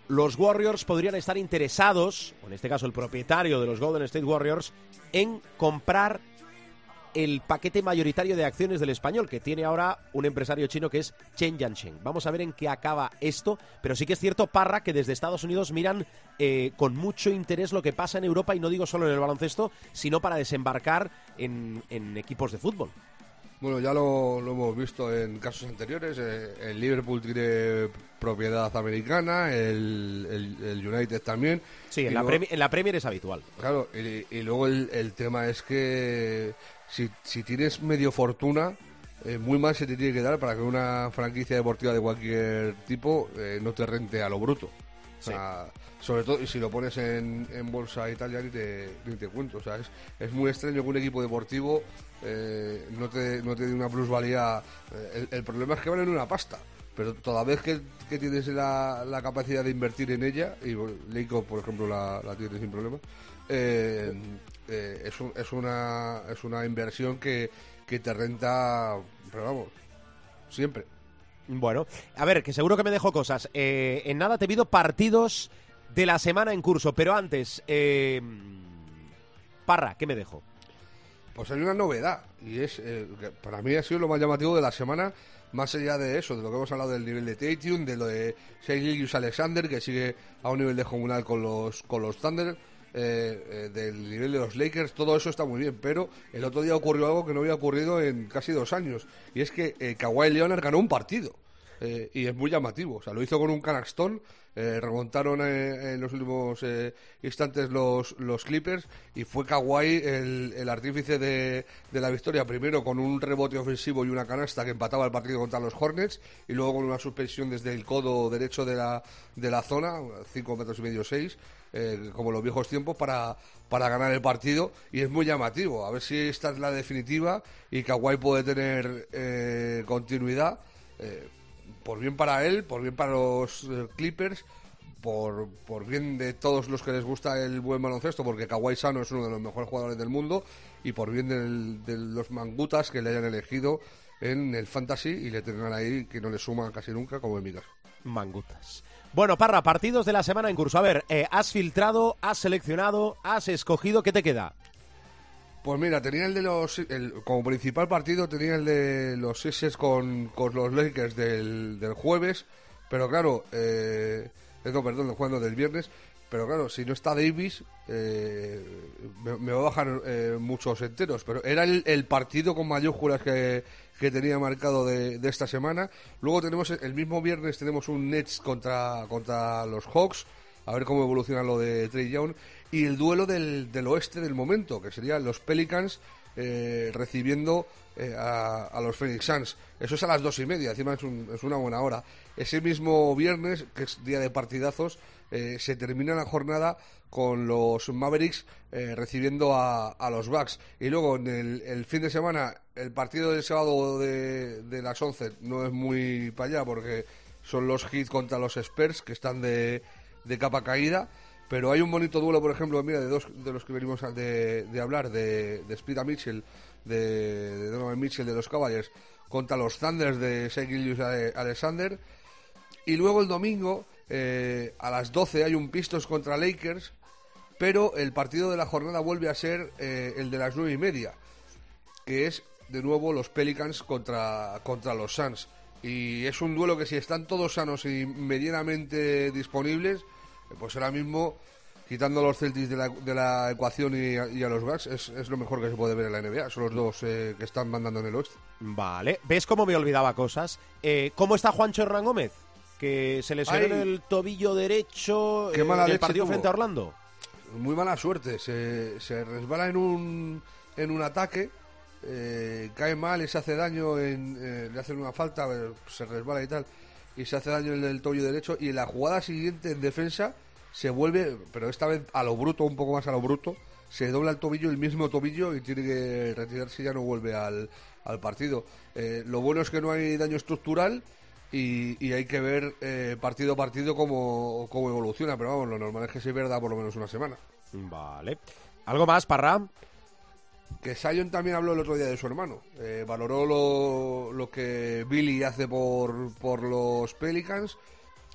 los Warriors podrían estar interesados, o en este caso el propietario de los Golden State Warriors, en comprar el paquete mayoritario de acciones del español, que tiene ahora un empresario chino que es Chen Yansheng. Vamos a ver en qué acaba esto, pero sí que es cierto, Parra, que desde Estados Unidos miran eh, con mucho interés lo que pasa en Europa, y no digo solo en el baloncesto, sino para desembarcar en equipos de fútbol. Bueno, ya lo, hemos visto en casos anteriores. Eh, el Liverpool tiene propiedad americana, el, United también. Sí, en la, Premier es habitual. Claro, y, luego el, tema es que si, si tienes medio fortuna, eh, muy mal se te tiene que dar para que una franquicia deportiva de cualquier tipo eh, no te rente a lo bruto. O sea, sobre todo, y si lo pones en, bolsa y tal, ya ni te, te cuento. O sea, es, es muy extraño que un equipo deportivo eh, no, te, no te dé una plusvalía. Eh, el, problema es que valen una pasta. Pero toda vez que, tienes la, la, capacidad de invertir en ella, y Leico, por ejemplo, la, la tiene sin problema, eh, es, es, una, es una inversión que, que te renta, pero vamos, siempre. Bueno, a ver, que seguro que me dejo cosas. en nada te pido partidos de la semana en curso, pero antes, Parra, ¿qué me dejo? pues hay una novedad y es eh, que para mí ha sido lo más llamativo de la semana más allá de eso, de lo que hemos hablado del nivel de Tatum, de lo de Shea Alexander, que sigue a un nivel de comunal con los, con los Thunder, eh, eh, del nivel de los Lakers, todo eso está muy bien, pero el otro día ocurrió algo que no había ocurrido en casi dos años, y es que eh, Kawhi Leonard ganó un partido. Eh, y es muy llamativo. O sea, lo hizo con un canastón, remontaron en los últimos instantes los, los Clippers y fue Kawhi el, el artífice de, de la victoria, primero con un rebote ofensivo y una canasta que empataba el partido contra los Hornets y luego con una suspensión desde el codo derecho de la, de la zona, 5 metros y medio, 6. Eh, como los viejos tiempos para, para ganar el partido y es muy llamativo. A ver si esta es la definitiva y Kawhi puede tener eh, continuidad. Eh, por bien para él, por bien para los eh, Clippers, por, por bien de todos los que les gusta el buen baloncesto, porque Kawhi Sano es uno de los mejores jugadores del mundo, y por bien del- de los mangutas que le hayan elegido en el Fantasy y le tengan ahí que no le suman casi nunca, como en. Mangutas. Bueno, Parra, partidos de la semana en curso. A ver, eh, has filtrado, has seleccionado, has escogido, ¿qué te queda? Pues mira, tenía el de los. el- como principal partido tenía el de los Sixers con, con los Lakers del, del jueves. Pero claro, eh, eh, no, perdón, juego del viernes. Pero claro, si no está Davis, eh, me, me va a bajar eh, muchos enteros. Pero era el, el partido con mayúsculas que, que tenía marcado de, esta semana. Luego tenemos el mismo viernes tenemos un Nets contra, contra los Hawks. A ver cómo evoluciona lo de Trey Young. Y el duelo del, del oeste del momento, que serían los Pelicans eh, recibiendo eh, a, los Phoenix Suns. Eso es a las dos y media, encima es una buena hora. Ese mismo viernes, que es día de partidazos, eh, se termina la jornada con los Mavericks eh, recibiendo a, los Bucks. Y luego en el, fin de semana, el partido del sábado de, las 11 no es muy para allá porque son los Heat contra los Spurs que están de, de capa caída. Pero hay un bonito duelo, por ejemplo, mira, de dos de los que venimos a- de, de hablar, de, de Spida Mitchell, de, de Donovan Mitchell de los Cavaliers, contra los Thunders de Shea Alexander. Y luego el domingo, eh, a las 12, hay un Pistons contra Lakers, pero el partido de la jornada vuelve a ser eh, el de las nueve y media, que es de nuevo los Pelicans contra, contra los Suns. Y es un duelo que si están todos sanos y medianamente disponibles, eh, pues ahora mismo, quitando a los Celtics de la, de la ecuación y a, los Bucks, es, es lo mejor que se puede ver en la NBA. Son los dos que están mandando en el oeste. Vale. ¿Ves cómo me olvidaba cosas? ¿Cómo está Juancho Hernán Gómez? Que se lesionó en el tobillo derecho Qué eh, mala en el leche partido tuvo. frente a Orlando. muy mala suerte. Se, se resbala en un, en un ataque, eh, cae mal y se hace daño, en, eh, le hacen una falta, eh, se resbala y tal, y se hace daño en el tobillo derecho. Y en la jugada siguiente en defensa se vuelve, pero esta vez a lo bruto, un poco más a lo bruto, se dobla el tobillo, el mismo tobillo, y tiene que retirarse y ya no vuelve al, al partido. Eh, lo bueno es que no hay daño estructural. Y, y hay que ver eh, partido a partido cómo, cómo evoluciona, pero vamos, lo normal es que se pierda por lo menos una semana. Vale. ¿Algo más, Parra? Que Sion también habló el otro día de su hermano. Eh, valoró lo, lo que Billy hace por, por los Pelicans,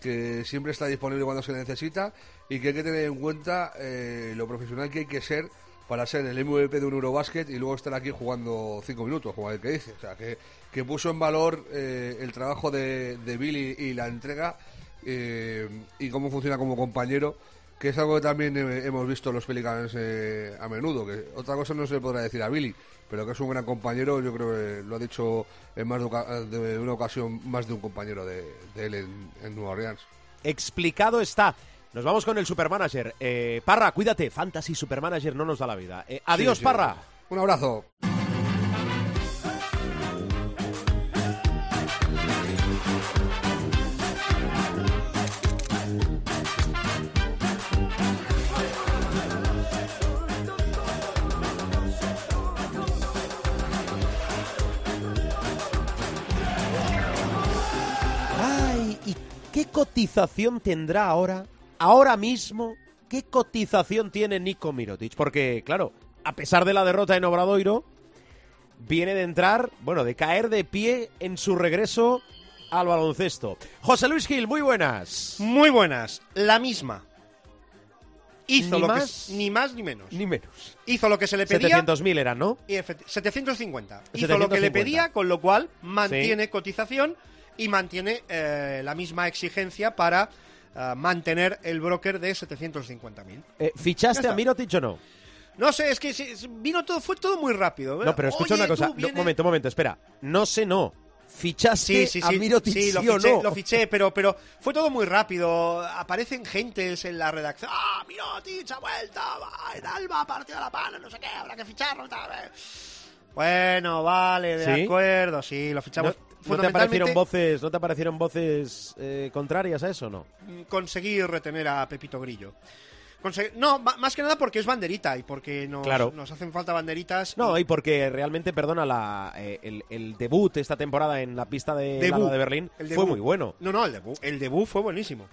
que siempre está disponible cuando se necesita y que hay que tener en cuenta eh, lo profesional que hay que ser para ser el MVP de un Eurobasket y luego estar aquí jugando cinco minutos, como el que dice. O sea, que, que puso en valor eh, el trabajo de, Billy y la entrega eh, y cómo funciona como compañero que es algo que también hemos visto los Pelicans eh, a menudo, que otra cosa no se le podrá decir a Billy, pero que es un gran compañero, yo creo que lo ha dicho en más de, una ocasión más de un compañero de, de él en, en Nueva Orleans. Explicado está. Nos vamos con el Supermanager. Eh, Parra, cuídate. Fantasy Supermanager no nos da la vida. Eh, adiós, Sí, sí. Parra. Un abrazo. Ay, ¿y qué cotización tendrá ahora, ahora mismo, qué cotización tiene Nico Mirotic? Porque, claro, a pesar de la derrota en Obradoiro, viene de entrar, bueno, de caer de pie en su regreso al baloncesto. José Luis Gil, muy buenas. Muy buenas, la misma. Hizo Ni lo más, que ni más ni menos. Ni menos. Hizo lo que se le pedía 700.000 eran, ¿no? y efecti- 750. Hizo lo que le 750. pedía, con lo cual mantiene cotización y mantiene eh, la misma exigencia para mantener el broker de 750.000. Eh, ¿Fichaste a Mirotic o no? No sé, es que vino todo, fue todo muy rápido. No, pero escucha Oye, una cosa. tú No, vienes- momento, momento, espera. No sé, no. ¿Fichaste Sí, sí, a sí, Mirotic sí, lo fiché, no? lo fiché, pero, pero fue todo muy rápido. Aparecen gentes en la redacción. ¡Ah, Mirotic ha vuelto! El Alba ha partido la pana, no sé qué, habrá que ficharlo. Tal. eh". Bueno, vale, de ¿Sí? acuerdo, sí, lo ¿No, fichamos. no te Fundamentalmente, aparecieron voces, ¿no te aparecieron voces eh, contrarias a eso no? conseguir retener a Pepito Grillo. No, más que nada porque es banderita y porque nos, Claro. nos hacen falta banderitas. No, y y porque realmente, perdona, la, eh, el, el debut esta temporada en la pista de Debut. De Berlín el fue muy bueno. No, no, el debut, el debut fue buenísimo.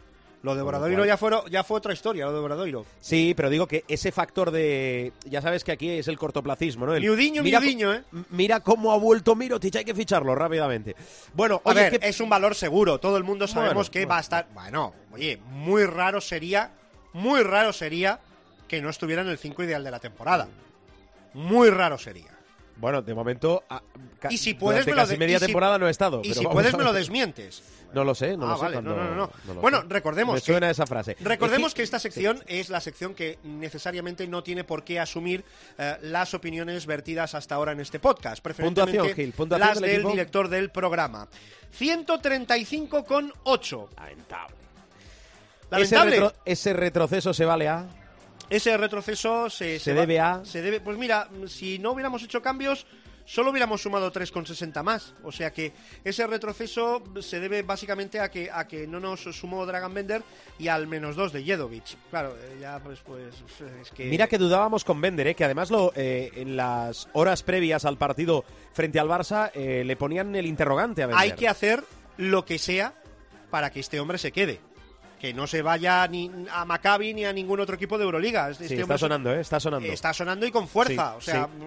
Lo de Obradoiro cual- ya, fueron, ya fue otra historia, lo de Obradoiro. Sí, pero digo que ese factor de... Ya sabes que aquí es el cortoplacismo, ¿no? El, Miudiño, mira miudiño, ¿eh? Mira cómo ha vuelto Mirotic, hay que ficharlo rápidamente. Bueno, A que- es un valor seguro. Todo el mundo sabemos Bueno, que bueno. va a estar. Bueno, oye, muy raro sería. Muy raro sería que no estuviera en el 5 ideal de la temporada. Muy raro sería. Bueno, de momento... ah, ca- Y si puedes, durante me lo casi media si- temporada no he estado. Y pero si puedes, a me lo desmientes. No lo sé, no Ah, lo sé. vale, cuando- no, no, no, lo Bueno, sé. recordemos Me que- suena esa frase. Recordemos que esta sección es la sección que necesariamente no tiene por qué asumir eh, las opiniones vertidas hasta ahora en este podcast. Preferentemente Puntuación, Gil, puntuación las del director del programa. 135,8. Lamentable. Ese, Lamentable. retro- ese retroceso se vale a... Ese retroceso se, Se debe a- Se debe, pues mira, si no hubiéramos hecho cambios, solo hubiéramos sumado 3,60 más. O sea que ese retroceso se debe básicamente a que, a que no nos sumó Dragon Bender y al menos 2 de Jedovic. Claro, eh, ya pues, pues es que... Mira que dudábamos con Bender, ¿eh? que además lo, eh, en las horas previas al partido frente al Barça eh, le ponían el interrogante a Bender. hay que hacer lo que sea para que este hombre se quede. Que no se vaya ni a Maccabi ni a ningún otro equipo de Euroliga. Este Sí, hombre está es- sonando, ¿eh? Está sonando. Está sonando y con fuerza. Sí, o sea, mm,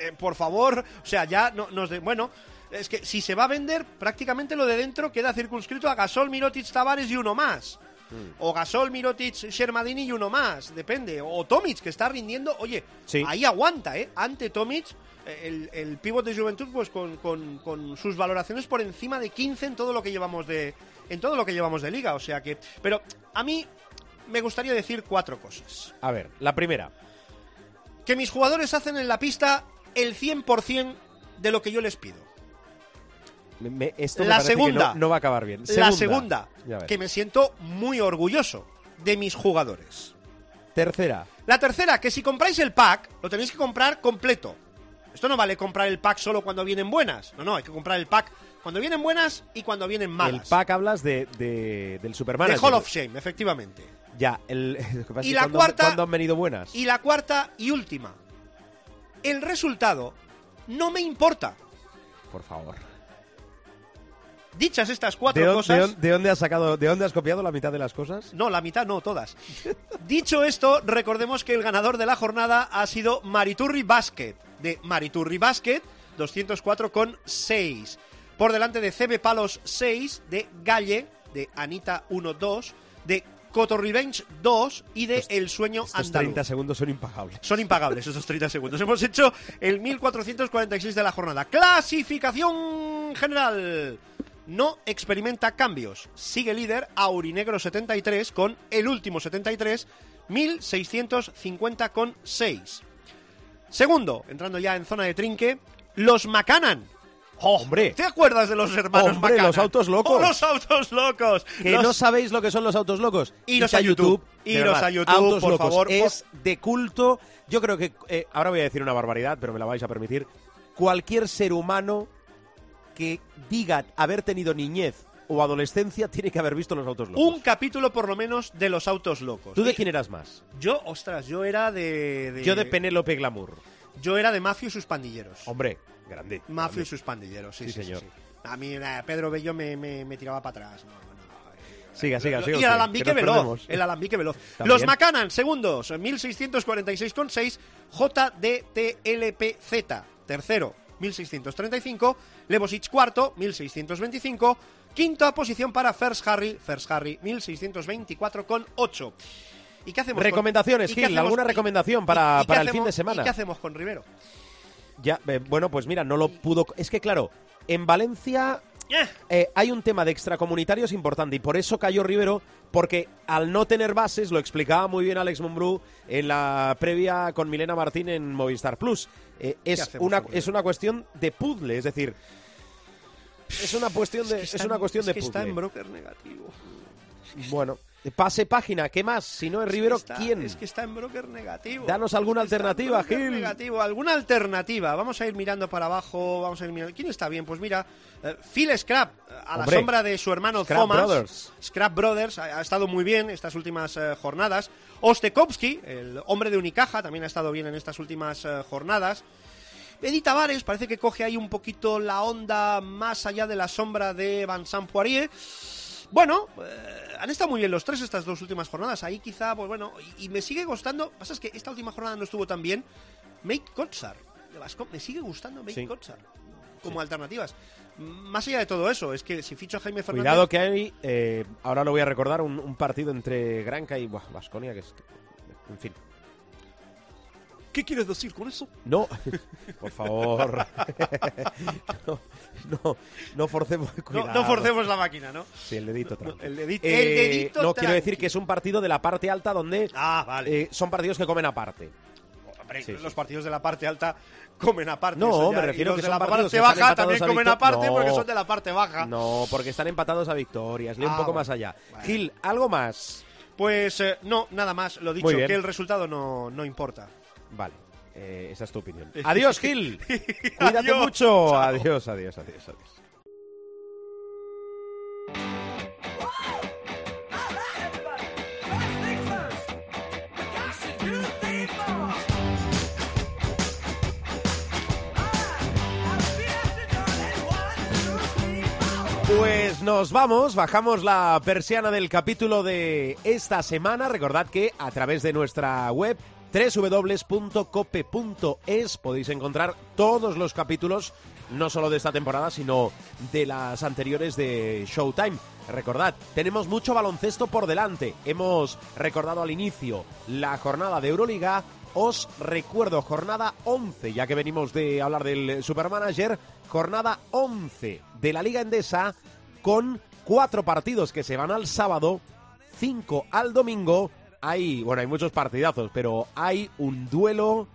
eh, por favor, o sea, ya no, nos de, bueno, es que si se va a vender, prácticamente lo de dentro queda circunscrito a Gasol, Mirotic, Tavares y uno más. Mm. O Gasol, Mirotic, Shermadini y uno más, depende. O Tomic, que está rindiendo, oye, Sí. ahí aguanta, ¿eh? Ante Tomic, el, el pívot de Juventud, pues con, con- con sus valoraciones por encima de 15 en todo lo que llevamos de en todo lo que llevamos de liga, o sea que, pero a mí me gustaría decir cuatro cosas A ver, la primera. que mis jugadores hacen en la pista el 100% de lo que yo les pido. Me- me- esto me La segunda. no, no va a acabar bien. La segunda, que me siento muy orgulloso de mis jugadores. Tercera. La tercera, que si compráis el pack, lo tenéis que comprar completo. Esto no vale comprar el pack solo cuando vienen buenas. No, no, hay que comprar el pack cuando vienen buenas y cuando vienen malas. El pack hablas de, de- del de Superman. Hall of Shame, efectivamente. Ya, el, Y la cuando- cuarta- cuando han venido buenas? Y la cuarta y última. El resultado no me importa. Por favor. Dichas estas ¿De, cuatro dónde- cosas... de dónde- de dónde has sacado, de dónde has copiado la mitad de las cosas? No, la mitad no, todas. Dicho esto, recordemos que el ganador de la jornada ha sido Mariturri Basket, de Mariturri Basket, 204,6. Por delante de CB Palos 6, de Galle, de Anita 1-2, de Coto Revenge 2 y de El Sueño Estos Andaluz. 30 segundos son impagables. Son impagables esos 30 segundos. Hemos hecho el 1446 de la jornada. Clasificación general. No experimenta cambios. Sigue líder Aurinegro 73 con el último 73, 1650,6. Segundo, entrando ya en zona de trinque, los Macanan. ¡Oh, Hombre. ¿Te acuerdas de los hermanos Hombre, Macanan? los autos locos. ¡Oh, los autos locos! Que Los- no sabéis lo que son los autos locos. Iros a YouTube. Iros a YouTube, Autos por locos. favor, Es de culto. Yo creo que. eh, ahora voy a decir una barbaridad, pero me la vais a permitir. Cualquier ser humano que diga haber tenido niñez o adolescencia tiene que haber visto los autos locos. Un capítulo por lo menos de los autos locos. ¿Tú de quién eras más? Yo, ostras, yo era de, de- Yo de Penélope Glamour. Yo era de Mafio y sus pandilleros. Hombre, grande. Mafio y sus pandilleros, sí, Sí, sí, señor. sí. A mí eh, Pedro Bello me, me- me tiraba para atrás. No, no, eh. Siga, siga, siga. y el alambique veloz. perdemos. El alambique veloz. También. Los Macanan, segundos, 1646,6. JDTLPZ, tercero, 1635. Levosic, cuarto, 1625. Quinta posición para First Harry, First Harry, 1624,8. ¿Y qué hacemos? con- Recomendaciones, ¿y qué Gil, hacemos- ¿alguna recomendación para, y para el fin de semana? ¿Y qué hacemos con Rivero? Ya, eh, bueno, pues mira, no lo pudo. Es que claro, en Valencia Eh, eh, hay un tema de extracomunitarios importante y por eso cayó Rivero, porque al no tener bases, lo explicaba muy bien Alex Mumbrú en la previa con Milena Martín en Movistar Plus. eh, es, una, con es una cuestión de puzzle, es decir, es una cuestión de, que es está una en- cuestión es de que está en broker negativo. Bueno, pase página, ¿qué más? Si no es Rivero, Está- ¿quién? Es que está en broker negativo. Danos alguna Es que alternativa, Gil. negativo. ¿Alguna alternativa? Vamos a ir mirando para abajo, vamos a ir mirando. ¿Quién está bien? Pues mira, eh, Phil Scrap, a Hombre, la sombra de su hermano Scrap Thomas. Brothers. Scrap Brothers ha, ha estado muy bien estas últimas eh, jornadas. Ostekowski, el hombre de Unicaja, también ha estado bien en estas últimas eh, jornadas. Eddie Tavares parece que coge ahí un poquito la onda más allá de la sombra de Vincent Poirier. Bueno, eh, han estado muy bien los tres estas dos últimas jornadas. Ahí quizá, pues bueno, y, y me sigue gustando. Pasa es que esta última jornada no estuvo tan bien. Mate Kotsar, de Vasco, me sigue gustando Mate Sí. Kotsar como alternativas. Más allá de todo eso, es que si ficho a Jaime Fernández. Cuidado que hay, eh, ahora lo voy a recordar, un, un partido entre Granca y Vasconia, que es... En fin. ¿Qué quieres decir con eso? No, por favor. no, no, no forcemos. No, no forcemos la máquina, ¿no? Sí, el dedito el dedito- Eh, el dedito No, quiero decir que es un partido de la parte alta donde Ah, vale. eh, son partidos que comen aparte. Hombre, sí, los sí. partidos de la parte alta comen aparte. No, eso me refiero y los que de son la partidos parte baja también comen aparte No. porque son de la parte baja. No, porque están empatados a victorias. Lee un Ah, poco bueno. más allá. Vale. Gil, ¿algo más? Pues eh, no, nada más. Lo dicho, que el resultado no, no importa. Vale, eh, esa es tu opinión. Adiós, Gil. Cuídate Adiós. mucho. Chao. Adiós, adiós, adiós, adiós. Pues nos vamos, bajamos la persiana del capítulo de esta semana. Recordad que a través de nuestra web www.cope.es podéis encontrar todos los capítulos, no solo de esta temporada, sino de las anteriores de Showtime. Recordad, tenemos mucho baloncesto por delante. Hemos recordado al inicio la jornada de Euroliga. Os recuerdo, jornada 11, ya que venimos de hablar del Supermanager, jornada 11 de la Liga Endesa con cuatro partidos que se van al sábado, cinco al domingo. Hay, bueno, hay muchos partidazos, pero hay un duelo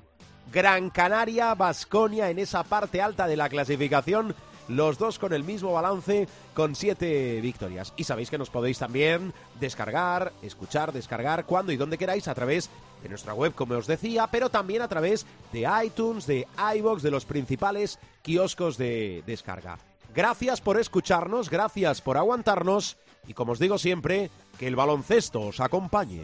Gran Canaria, Basconia en esa parte alta de la clasificación. Los dos con el mismo balance, con siete victorias. Y sabéis que nos podéis también descargar, escuchar, descargar cuando y donde queráis a través de nuestra web, como os decía, pero también a través de iTunes, de iBox, de los principales kioscos de descarga. Gracias por escucharnos, gracias por aguantarnos y como os digo siempre, que el baloncesto os acompañe.